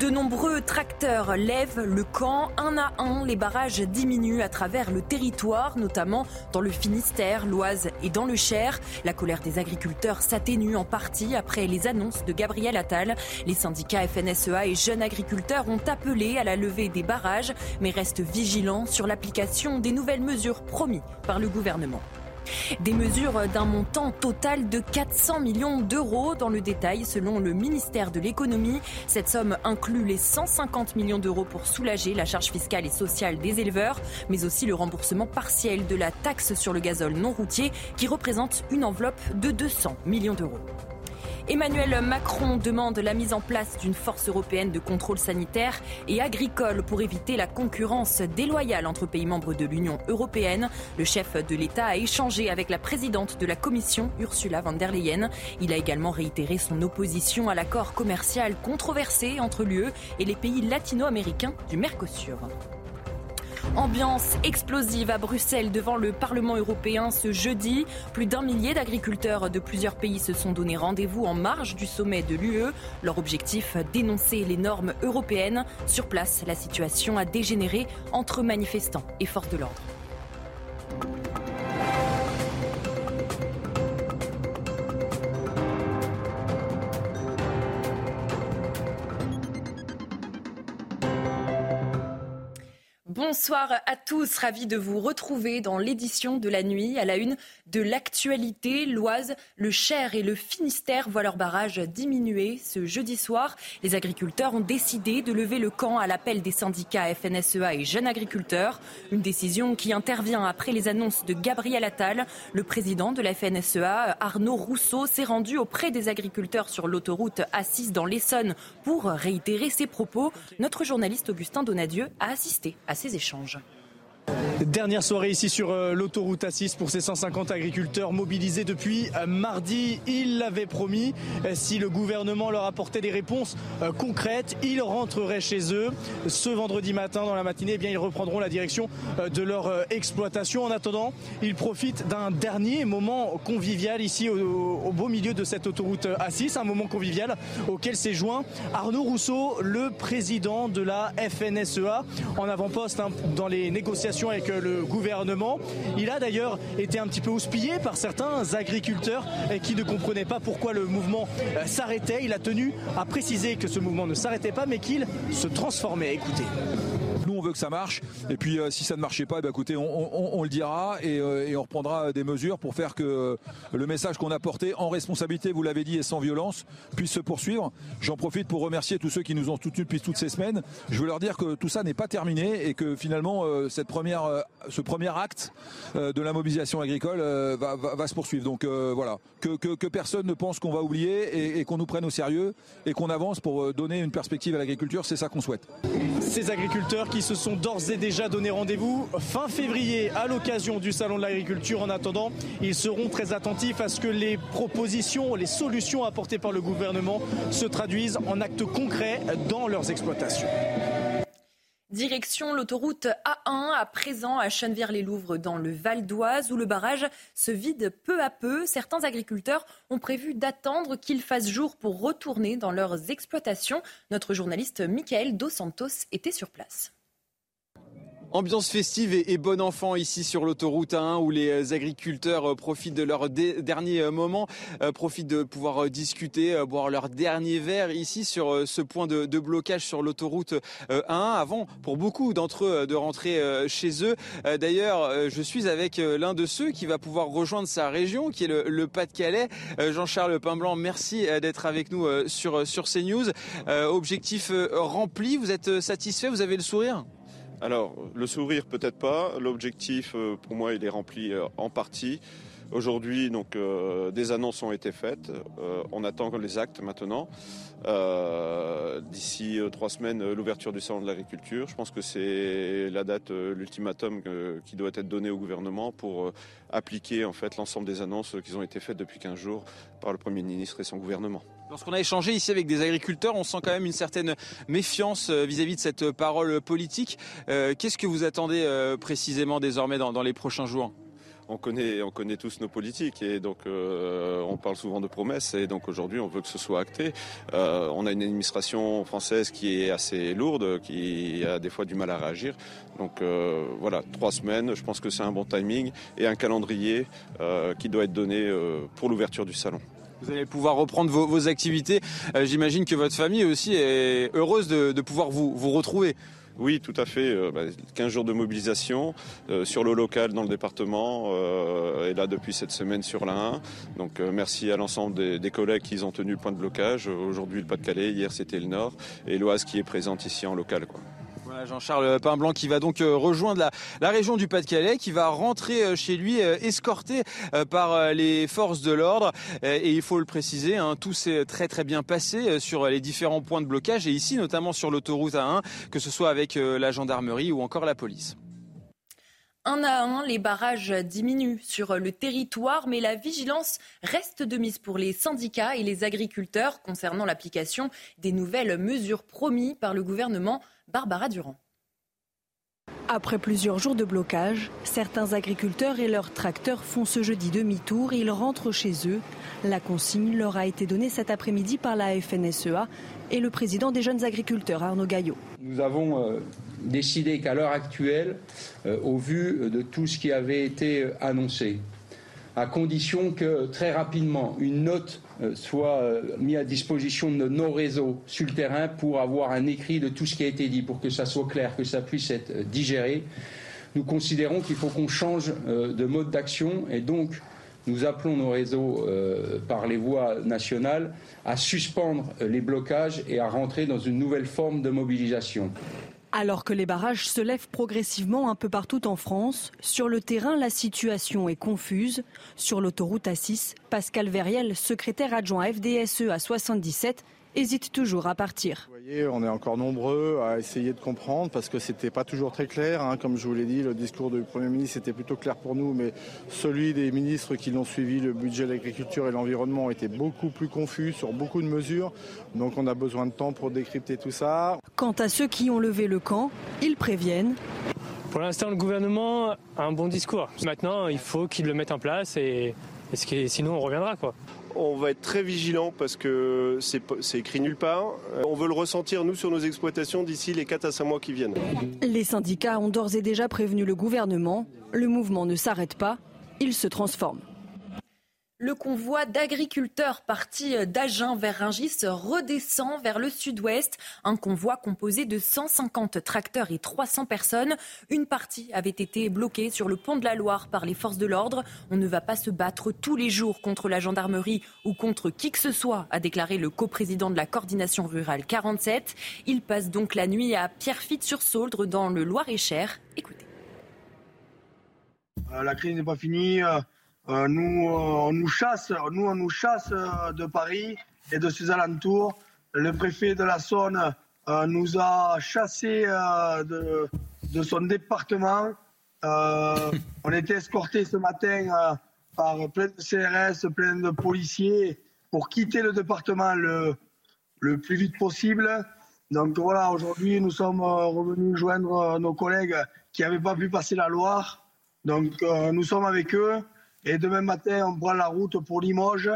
De nombreux tracteurs lèvent le camp. Un à un, les barrages diminuent à travers le territoire, notamment dans le Finistère, l'Oise et dans le Cher. La colère des agriculteurs s'atténue en partie après les annonces de Gabriel Attal. Les syndicats FNSEA et jeunes agriculteurs ont appelé à la levée des barrages, mais restent vigilants sur l'application des nouvelles mesures promises par le gouvernement. Des mesures d'un montant total de 400 millions d'euros dans le détail selon le ministère de l'économie. Cette somme inclut les 150 millions d'euros pour soulager la charge fiscale et sociale des éleveurs, mais aussi le remboursement partiel de la taxe sur le gazole non routier qui représente une enveloppe de 200 millions d'euros. Emmanuel Macron demande la mise en place d'une force européenne de contrôle sanitaire et agricole pour éviter la concurrence déloyale entre pays membres de l'Union européenne. Le chef de l'État a échangé avec la présidente de la Commission, Ursula von der Leyen. Il a également réitéré son opposition à l'accord commercial controversé entre l'UE et les pays latino-américains du Mercosur. Ambiance explosive à Bruxelles devant le Parlement européen ce jeudi. Plus d'un millier d'agriculteurs de plusieurs pays se sont donné rendez-vous en marge du sommet de l'UE. Leur objectif, dénoncer les normes européennes. Sur place, la situation a dégénéré entre manifestants et forces de l'ordre. Bonsoir à tous, ravi de vous retrouver dans l'édition de la nuit à la une de l'actualité. L'Oise, le Cher et le Finistère voient leur barrage diminuer ce jeudi soir. Les agriculteurs ont décidé de lever le camp à l'appel des syndicats FNSEA et jeunes agriculteurs. Une décision qui intervient après les annonces de Gabriel Attal. Le président de la FNSEA, Arnaud Rousseau, s'est rendu auprès des agriculteurs sur l'autoroute A6 dans l'Essonne pour réitérer ses propos. Notre journaliste Augustin Donadieu a assisté à ces échanges. Dernière soirée ici sur euh, l'autoroute A6 pour ces 150 agriculteurs mobilisés depuis euh, mardi. Ils l'avaient promis. Euh, si le gouvernement leur apportait des réponses concrètes, ils rentreraient chez eux. Ce vendredi matin, dans la matinée, eh bien, ils reprendront la direction de leur exploitation. En attendant, ils profitent d'un dernier moment convivial ici au, beau milieu de cette autoroute A6. Un moment convivial auquel s'est joint Arnaud Rousseau, le président de la FNSEA, en avant-poste hein, dans les négociations avec le gouvernement. Il a d'ailleurs été un petit peu houspillé par certains agriculteurs qui ne comprenaient pas pourquoi le mouvement euh, s'arrêtait. Il a tenu à préciser que ce mouvement ne s'arrêtait pas mais qu'il se transformait. Écoutez. On veut que ça marche. Et puis, euh, si ça ne marchait pas, eh ben, écoutez, on, le dira euh, et, on reprendra des mesures pour faire que le message qu'on a porté en responsabilité, vous l'avez dit, et sans violence, puisse se poursuivre. J'en profite pour remercier tous ceux qui nous ont soutenus depuis toutes ces semaines. Je veux leur dire que tout ça n'est pas terminé et que finalement, cette première, ce premier acte de la mobilisation agricole va, se poursuivre. Donc voilà, que, personne ne pense qu'on va oublier et, et qu'on nous prenne au sérieux et qu'on avance pour donner une perspective à l'agriculture. C'est ça qu'on souhaite. Ces agriculteurs qui se sont d'ores et déjà donné rendez-vous fin février à l'occasion du Salon de l'agriculture. En attendant, ils seront très attentifs à ce que les propositions, les solutions apportées par le gouvernement se traduisent en actes concrets dans leurs exploitations. Direction l'autoroute A1 à présent à Chennevières-les-Louvres dans le Val d'Oise où le barrage se vide peu à peu. Certains agriculteurs ont prévu d'attendre qu'il fasse jour pour retourner dans leurs exploitations. Notre journaliste Michael Dos Santos était sur place. Ambiance festive et, bon enfant ici sur l'autoroute 1 où les agriculteurs euh, profitent de leur dernier euh, moment, euh, profitent de pouvoir discuter, boire leur dernier verre ici sur ce point de, blocage sur l'autoroute 1 avant pour beaucoup d'entre eux de rentrer chez eux. D'ailleurs, je suis avec l'un de ceux qui va pouvoir rejoindre sa région qui est le, Pas-de-Calais. Jean-Charles Pain-Blanc, merci d'être avec nous sur CNews. Objectif rempli, vous êtes satisfait, vous avez le sourire? Alors, le sourire peut-être pas. L'objectif, euh, pour moi, il est rempli euh, en partie. Aujourd'hui, donc, des annonces ont été faites. on attend les actes maintenant. D'ici trois semaines, l'ouverture du salon de l'agriculture. Je pense que c'est la date, l'ultimatum qui doit être donné au gouvernement pour appliquer en fait l'ensemble des annonces qui ont été faites depuis 15 jours par le Premier ministre et son gouvernement. Lorsqu'on a échangé ici avec des agriculteurs, on sent quand même une certaine méfiance euh, vis-à-vis de cette parole politique. Euh, qu'est-ce que vous attendez euh, précisément désormais dans, les prochains jours? On connaît, on connaît tous nos politiques et donc on parle souvent de promesses et donc aujourd'hui on veut que ce soit acté. on a une administration française qui est assez lourde, qui a des fois du mal à réagir. Donc voilà, trois semaines, je pense que c'est un bon timing et un calendrier qui doit être donné pour l'ouverture du salon. Vous allez pouvoir reprendre vos, activités. Euh, j'imagine que votre famille aussi est heureuse de, pouvoir vous, retrouver. Oui, tout à fait. 15 euh, jours de mobilisation euh, sur le local dans le département et là depuis cette semaine sur la 1. Donc merci à l'ensemble des, des, collègues qui ont tenu le point de blocage. Aujourd'hui le Pas-de-Calais, hier c'était le Nord et l'Oise qui est présente ici en local. Quoi. Jean-Charles Pain-Blanc qui va donc euh, rejoindre la, région du Pas-de-Calais, qui va rentrer euh, chez lui euh, escorté par les forces de l'ordre. Et il faut le préciser, hein, tout s'est très très bien passé sur les différents points de blocage et ici notamment sur l'autoroute A1, que ce soit avec la gendarmerie ou encore la police. Un à un, les barrages diminuent sur le territoire, mais la vigilance reste de mise pour les syndicats et les agriculteurs concernant l'application des nouvelles mesures promises par le gouvernement Barbara Durand. Après plusieurs jours de blocage, certains agriculteurs et leurs tracteurs font ce jeudi demi-tour et ils rentrent chez eux. La consigne leur a été donnée cet après-midi par la FNSEA et le président des jeunes agriculteurs, Arnaud Gaillot. Nous avons euh, décidé qu'à l'heure actuelle, euh, au vu de tout ce qui avait été annoncé, à condition que très rapidement une note euh, soit euh, mise à disposition de nos réseaux sur le terrain pour avoir un écrit de tout ce qui a été dit, pour que ça soit clair, que ça puisse être euh, digéré. Nous considérons qu'il faut qu'on change de mode d'action et donc nous appelons nos réseaux par les voies nationales à suspendre les blocages et à rentrer dans une nouvelle forme de mobilisation. Alors que les barrages se lèvent progressivement un peu partout en France, sur le terrain, la situation est confuse. Sur l'autoroute A6, Pascal Verriel, secrétaire adjoint FDSE à 77, hésite toujours à partir. Vous voyez, on est encore nombreux à essayer de comprendre parce que c'était pas toujours très clair. Hein. Comme je vous l'ai dit, le discours du Premier ministre était plutôt clair pour nous, mais celui des ministres qui l'ont suivi, le budget de l'agriculture et l'environnement, était beaucoup plus confus sur beaucoup de mesures. Donc on a besoin de temps pour décrypter tout ça. Quant à ceux qui ont levé le camp, ils préviennent. Pour l'instant, le gouvernement a un bon discours. Maintenant, il faut qu'il le mette en place et, sinon on reviendra. quoi. On va être très vigilant parce que c'est écrit nulle part. On veut le ressentir, nous, sur nos exploitations d'ici les 4 à 5 mois qui viennent. Les syndicats ont d'ores et déjà prévenu le gouvernement. Le mouvement ne s'arrête pas, il se transforme. Le convoi d'agriculteurs partis d'Agen vers Ringis redescend vers le sud-ouest. Un convoi composé de 150 tracteurs et 300 personnes. Une partie avait été bloquée sur le pont de la Loire par les forces de l'ordre. On ne va pas se battre tous les jours contre la gendarmerie ou contre qui que ce soit, a déclaré le coprésident de la coordination rurale 47. Il passe donc la nuit à Pierrefitte-sur-Sauldre dans le Loir-et-Cher. Écoutez. Euh, la crise n'est pas finie. Euh, euh, nous, euh, on nous chasse, nous, on nous chasse euh, de Paris et de ses alentours. Le préfet de la Saône nous a chassés de, son département. on était escortés ce matin par plein de CRS, plein de policiers pour quitter le département le, le plus vite possible. Donc voilà, aujourd'hui, nous sommes revenus joindre nos collègues qui n'avaient pas pu passer la Loire. Donc nous sommes avec eux. Et demain matin, on prend la route pour Limoges.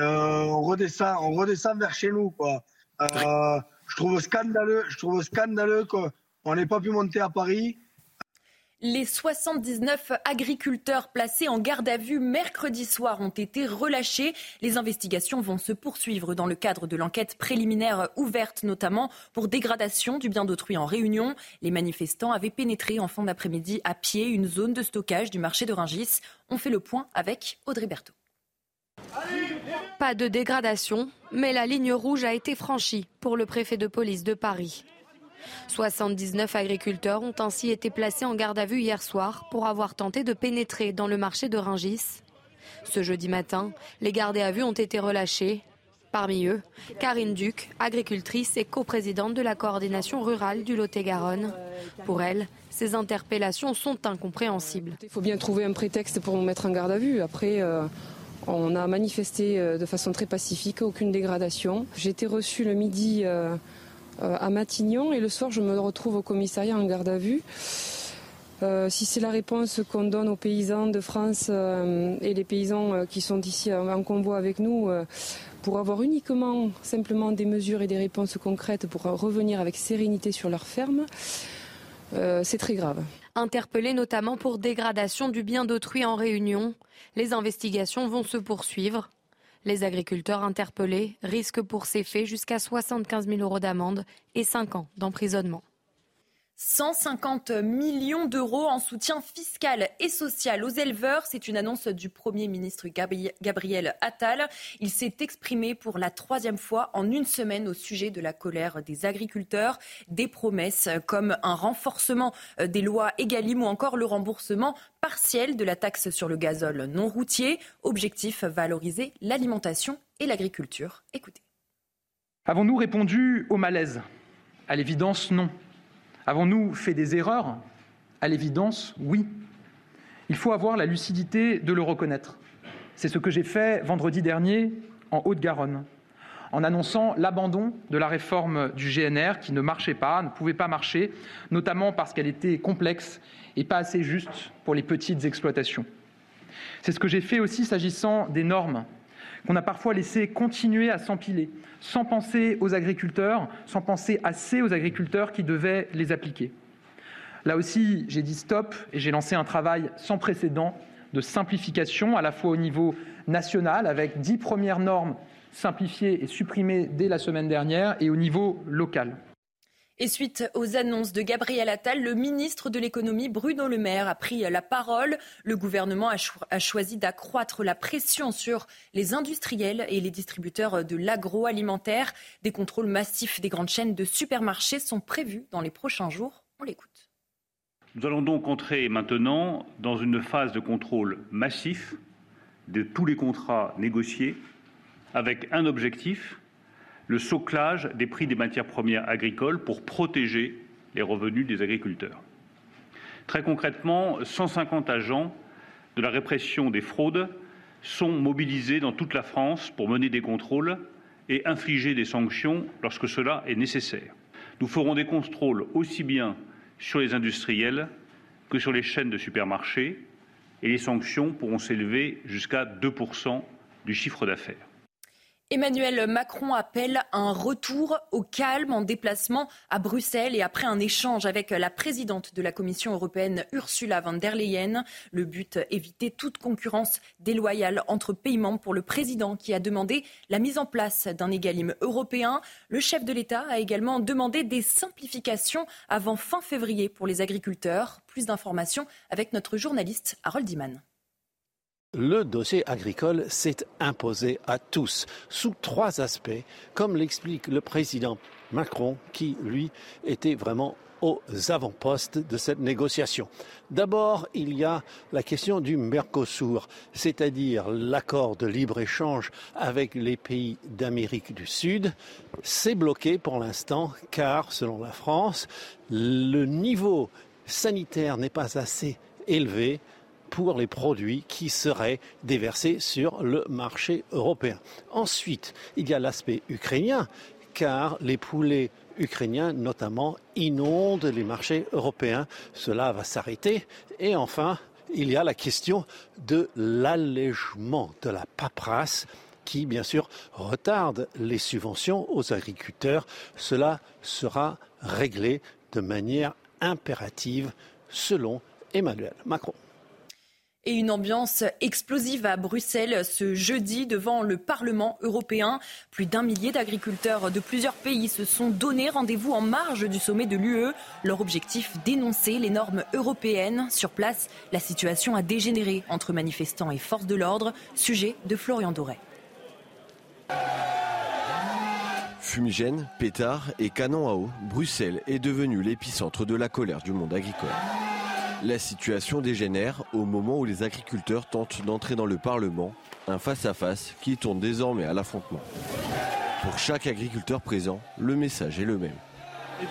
Euh, on redescend, on redescend vers chez nous, quoi. Euh, je trouve scandaleux, je trouve scandaleux qu'on n'ait pas pu monter à Paris les 79 agriculteurs placés en garde à vue mercredi soir ont été relâchés. Les investigations vont se poursuivre dans le cadre de l'enquête préliminaire ouverte, notamment pour dégradation du bien d'autrui en Réunion. Les manifestants avaient pénétré en fin d'après-midi à pied une zone de stockage du marché de Ringis. On fait le point avec Audrey Berthaud. Pas de dégradation, mais la ligne rouge a été franchie pour le préfet de police de Paris. 79 agriculteurs ont ainsi été placés en garde à vue hier soir pour avoir tenté de pénétrer dans le marché de Ringis. Ce jeudi matin, les gardés à vue ont été relâchés. Parmi eux, Karine Duc, agricultrice et coprésidente de la coordination rurale du Lot-et-Garonne. Pour elle, ces interpellations sont incompréhensibles. Il faut bien trouver un prétexte pour nous mettre en garde à vue. Après, euh, on a manifesté euh, de façon très pacifique, aucune dégradation. J'ai été reçue le midi euh, à Matignon et le soir, je me retrouve au commissariat en garde à vue. si c'est la réponse qu'on donne aux paysans de France et les paysans qui sont ici en convoi avec nous, pour avoir uniquement simplement des mesures et des réponses concrètes pour revenir avec sérénité sur leur ferme, euh, c'est très grave. Interpellés notamment pour dégradation du bien d'autrui en réunion, les investigations vont se poursuivre. Les agriculteurs interpellés risquent pour ces faits jusqu'à 75 000 euros d'amende et 5 ans d'emprisonnement. 150 millions d'euros en soutien fiscal et social aux éleveurs. C'est une annonce du Premier ministre Gabriel Attal. Il s'est exprimé pour la troisième fois en une semaine au sujet de la colère des agriculteurs. Des promesses comme un renforcement des lois Egalim ou encore le remboursement partiel de la taxe sur le gazole non routier. Objectif valoriser l'alimentation et l'agriculture. Écoutez. Avons-nous répondu au malaise? À l'évidence, non. Avons-nous fait des erreurs? À l'évidence, oui. Il faut avoir la lucidité de le reconnaître. C'est ce que j'ai fait vendredi dernier en Haute-Garonne, en annonçant l'abandon de la réforme du GNR qui ne marchait pas, ne pouvait pas marcher, notamment parce qu'elle était complexe et pas assez juste pour les petites exploitations. C'est ce que j'ai fait aussi s'agissant des normes qu'on a parfois laissé continuer à s'empiler, sans penser aux agriculteurs, sans penser assez aux agriculteurs qui devaient les appliquer. Là aussi, j'ai dit stop et j'ai lancé un travail sans précédent de simplification, à la fois au niveau national, avec dix premières normes simplifiées et supprimées dès la semaine dernière, et au niveau local. Et suite aux annonces de Gabriel Attal, le ministre de l'économie Bruno Le Maire a pris la parole. Le gouvernement a, choisi d'accroître la pression sur les industriels et les distributeurs de l'agroalimentaire. Des contrôles massifs des grandes chaînes de supermarchés sont prévus dans les prochains jours. On l'écoute. Nous allons donc entrer maintenant dans une phase de contrôle massif de tous les contrats négociés avec un objectif le soclage des prix des matières premières agricoles pour protéger les revenus des agriculteurs. Très concrètement, 150 agents de la répression des fraudes sont mobilisés dans toute la France pour mener des contrôles et infliger des sanctions lorsque cela est nécessaire. Nous ferons des contrôles aussi bien sur les industriels que sur les chaînes de supermarchés et les sanctions pourront s'élever jusqu'à 2 du chiffre d'affaires. Emmanuel Macron appelle un retour au calme en déplacement à Bruxelles et après un échange avec la présidente de la Commission européenne Ursula von der Leyen. Le but, éviter toute concurrence déloyale entre pays membres pour le président qui a demandé la mise en place d'un égalim européen. Le chef de l'État a également demandé des simplifications avant fin février pour les agriculteurs. Plus d'informations avec notre journaliste Harold Diman le dossier agricole s'est imposé à tous sous trois aspects, comme l'explique le président Macron, qui, lui, était vraiment aux avant-postes de cette négociation. D'abord, il y a la question du Mercosur, c'est-à-dire l'accord de libre-échange avec les pays d'Amérique du Sud. C'est bloqué pour l'instant car, selon la France, le niveau sanitaire n'est pas assez élevé pour les produits qui seraient déversés sur le marché européen. Ensuite, il y a l'aspect ukrainien, car les poulets ukrainiens, notamment, inondent les marchés européens. Cela va s'arrêter. Et enfin, il y a la question de l'allègement de la paperasse qui, bien sûr, retarde les subventions aux agriculteurs. Cela sera réglé de manière impérative, selon Emmanuel Macron. Et une ambiance explosive à Bruxelles ce jeudi devant le Parlement européen. Plus d'un millier d'agriculteurs de plusieurs pays se sont donné rendez-vous en marge du sommet de l'UE. Leur objectif, dénoncer les normes européennes. Sur place, la situation a dégénéré entre manifestants et forces de l'ordre. Sujet de Florian Doré. Fumigène, pétards et canons à eau, Bruxelles est devenue l'épicentre de la colère du monde agricole. La situation dégénère au moment où les agriculteurs tentent d'entrer dans le Parlement, un face-à-face qui tourne désormais à l'affrontement. Pour chaque agriculteur présent, le message est le même.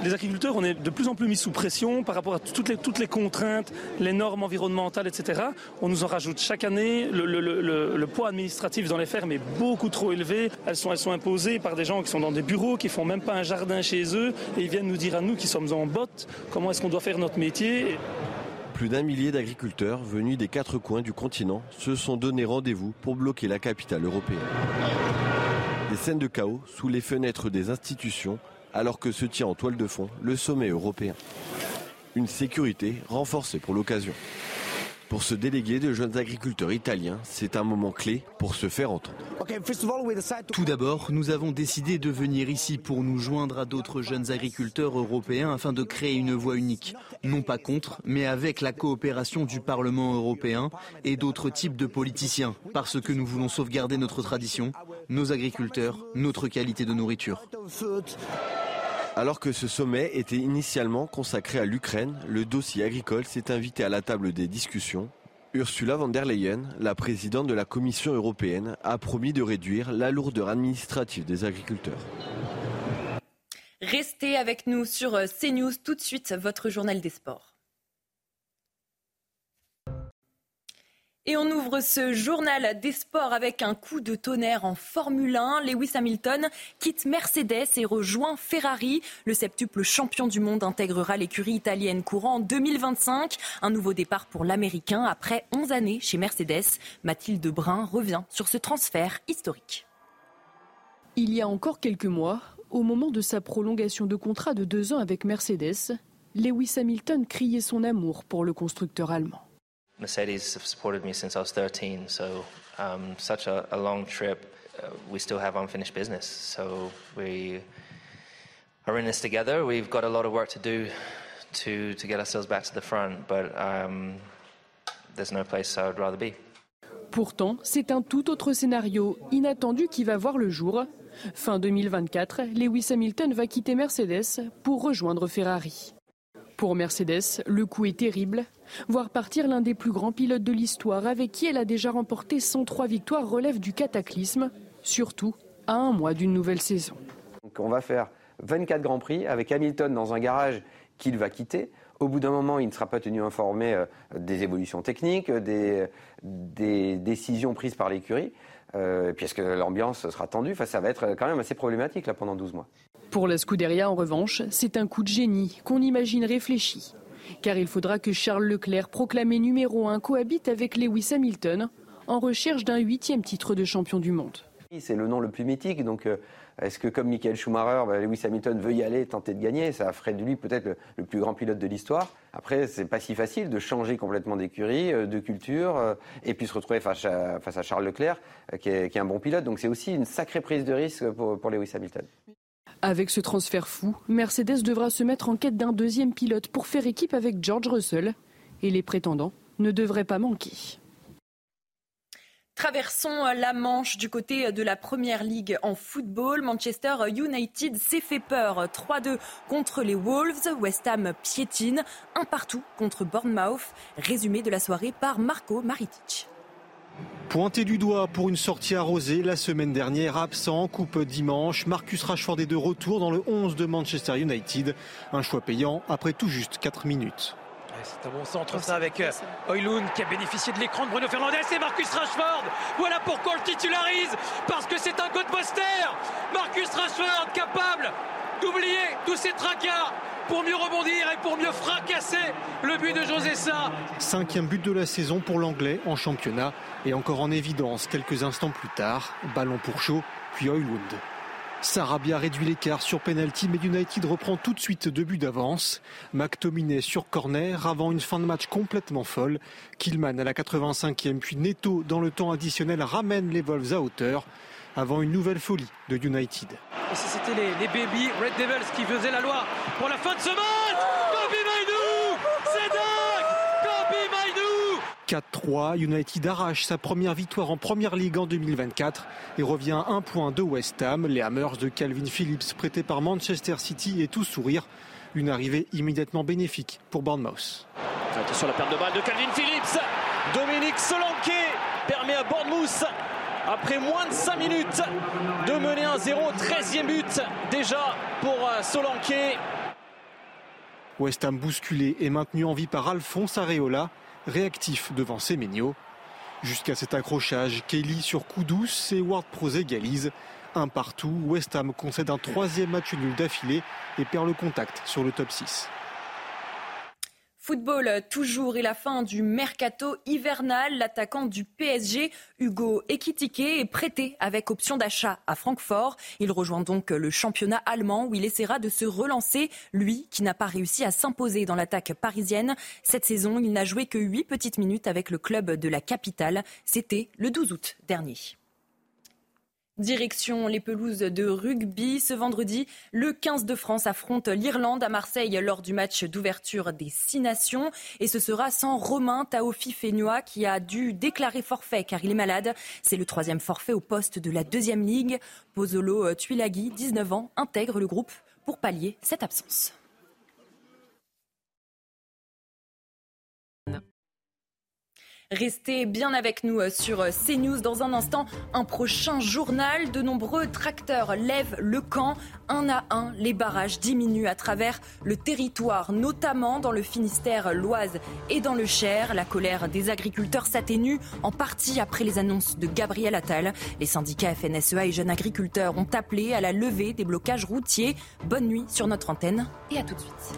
Les agriculteurs, on est de plus en plus mis sous pression par rapport à toutes les, contraintes, les normes environnementales, etc. On nous en rajoute chaque année. Le, poids administratif dans les fermes est beaucoup trop élevé. Elles sont, elles sont imposées par des gens qui sont dans des bureaux, qui font même pas un jardin chez eux, et ils viennent nous dire à nous qui sommes en botte comment est-ce qu'on doit faire notre métier. Plus d'un millier d'agriculteurs venus des quatre coins du continent se sont donné rendez-vous pour bloquer la capitale européenne. Des scènes de chaos sous les fenêtres des institutions alors que se tient en toile de fond le sommet européen. Une sécurité renforcée pour l'occasion. Pour ce délégué de jeunes agriculteurs italiens, c'est un moment clé pour se faire entendre. Tout d'abord, nous avons décidé de venir ici pour nous joindre à d'autres jeunes agriculteurs européens afin de créer une voie unique, non pas contre, mais avec la coopération du Parlement européen et d'autres types de politiciens, parce que nous voulons sauvegarder notre tradition, nos agriculteurs, notre qualité de nourriture. Alors que ce sommet était initialement consacré à l'Ukraine, le dossier agricole s'est invité à la table des discussions. Ursula von der Leyen, la présidente de la Commission européenne, a promis de réduire la lourdeur administrative des agriculteurs. Restez avec nous sur CNews tout de suite, votre journal des sports. Et on ouvre ce journal des sports avec un coup de tonnerre en Formule 1. Lewis Hamilton quitte Mercedes et rejoint Ferrari. Le septuple champion du monde intégrera l'écurie italienne courant en 2025. Un nouveau départ pour l'Américain après 11 années chez Mercedes. Mathilde Brun revient sur ce transfert historique. Il y a encore quelques mois, au moment de sa prolongation de contrat de deux ans avec Mercedes, Lewis Hamilton criait son amour pour le constructeur allemand. Mercedes have supported me since I was 13, so um, such a, a, long trip, uh, we still have unfinished business. So we are in this together. We've got a lot of work to do to, to get ourselves back to the front, but um, there's no place I would rather be. Pourtant, c'est un tout autre scénario inattendu qui va voir le jour. Fin 2024, Lewis Hamilton va quitter Mercedes pour rejoindre Ferrari. Pour Mercedes, le coup est terrible. Voir partir l'un des plus grands pilotes de l'histoire avec qui elle a déjà remporté 103 victoires relève du cataclysme, surtout à un mois d'une nouvelle saison. on va faire 24 Grands Prix avec Hamilton dans un garage qu'il va quitter. Au bout d'un moment, il ne sera pas tenu informé euh, des évolutions techniques, des, décisions prises par l'écurie, euh, puisque l'ambiance sera tendue? ça va être quand même assez problématique là, pendant 12 mois. Pour la Scuderia, en revanche, c'est un coup de génie qu'on imagine réfléchi. Car il faudra que Charles Leclerc, proclamé numéro 1, cohabite avec Lewis Hamilton en recherche d'un huitième titre de champion du monde. C'est le nom le plus mythique, donc euh, est-ce que comme Michael Schumacher, bah, Lewis Hamilton veut y aller, tenter de gagner Ça ferait de lui peut-être le, plus grand pilote de l'histoire. Après, c'est pas si facile de changer complètement d'écurie, euh, de culture, euh, et puis se retrouver face à, Charles Leclerc, qui est, un bon pilote. Donc c'est aussi une sacrée prise de risque pour Lewis Hamilton. Avec ce transfert fou, Mercedes devra se mettre en quête d'un deuxième pilote pour faire équipe avec George Russell. Et les prétendants ne devraient pas manquer. Traversons la Manche du côté de la Première Ligue en football. Manchester United s'est fait peur 3-2 contre les Wolves. West Ham piétine, un partout contre Bournemouth. Résumé de la soirée par Marco Maritic. Pointé du doigt pour une sortie arrosée la semaine dernière, absent coupe dimanche, Marcus Rashford est de retour dans le 11 de Manchester United. Un choix payant après tout juste 4 minutes. C'est un bon centre ça avec Oilun qui a bénéficié de l'écran de Bruno Fernandez et Marcus Rashford. Voilà pourquoi on le titularise parce que c'est un code poster. Marcus Rashford capable d'oublier tous ces tracas pour mieux rebondir et pour mieux fracasser le but de José Sa. Cinquième but de la saison pour l'anglais en championnat et encore en évidence quelques instants plus tard. Ballon pour chaud, puis Oilwood. Sarabia réduit l'écart sur penalty, mais United reprend tout de suite deux buts d'avance. McTominay sur corner avant une fin de match complètement folle. Killman à la 85e, puis Neto dans le temps additionnel ramène les Wolves à hauteur avant une nouvelle folie de United. Et si c'était les, les, baby Red Devils qui faisaient la loi pour la fin de ce match Kobe Maïdou C'est dingue Kobe Maïdou 4-3, United arrache sa première victoire en Première Ligue en 2024 et revient à un point de West Ham. Les Hammers de Calvin Phillips prêtés par Manchester City et tout sourire. Une arrivée immédiatement bénéfique pour Bournemouth. Attention la perte de balle de Calvin Phillips. Dominique Solanquet permet à Bournemouth, après moins de 5 minutes, de mener un 0. 13e but déjà pour euh, Solanquet. West Ham bousculé et maintenu en vie par Alphonse Areola, réactif devant Semenyo. Jusqu'à cet accrochage, Kelly sur coup douce et Ward Prose égalise. Un partout, West Ham concède un troisième match nul d'affilée et perd le contact sur le top 6. Football toujours et la fin du mercato hivernal. L'attaquant du PSG, Hugo Ekitike, est prêté avec option d'achat à Francfort. Il rejoint donc le championnat allemand où il essaiera de se relancer. Lui qui n'a pas réussi à s'imposer dans l'attaque parisienne. Cette saison, il n'a joué que 8 petites minutes avec le club de la capitale. C'était le 12 août dernier. Direction les pelouses de rugby. Ce vendredi, le 15 de France affronte l'Irlande à Marseille lors du match d'ouverture des Six Nations. Et ce sera sans Romain Taofi Fénois qui a dû déclarer forfait car il est malade. C'est le troisième forfait au poste de la deuxième ligue. Pozolo Tuilagi, 19 ans, intègre le groupe pour pallier cette absence. Restez bien avec nous euh, sur euh, CNews. Dans un instant, un prochain journal. De nombreux tracteurs lèvent le camp. Un à un, les barrages diminuent à travers le territoire, notamment dans le Finistère, l'Oise et dans le Cher. La colère des agriculteurs s'atténue en partie après les annonces de Gabriel Attal. Les syndicats FNSEA et jeunes agriculteurs ont appelé à la levée des blocages routiers. Bonne nuit sur notre antenne et à tout de suite.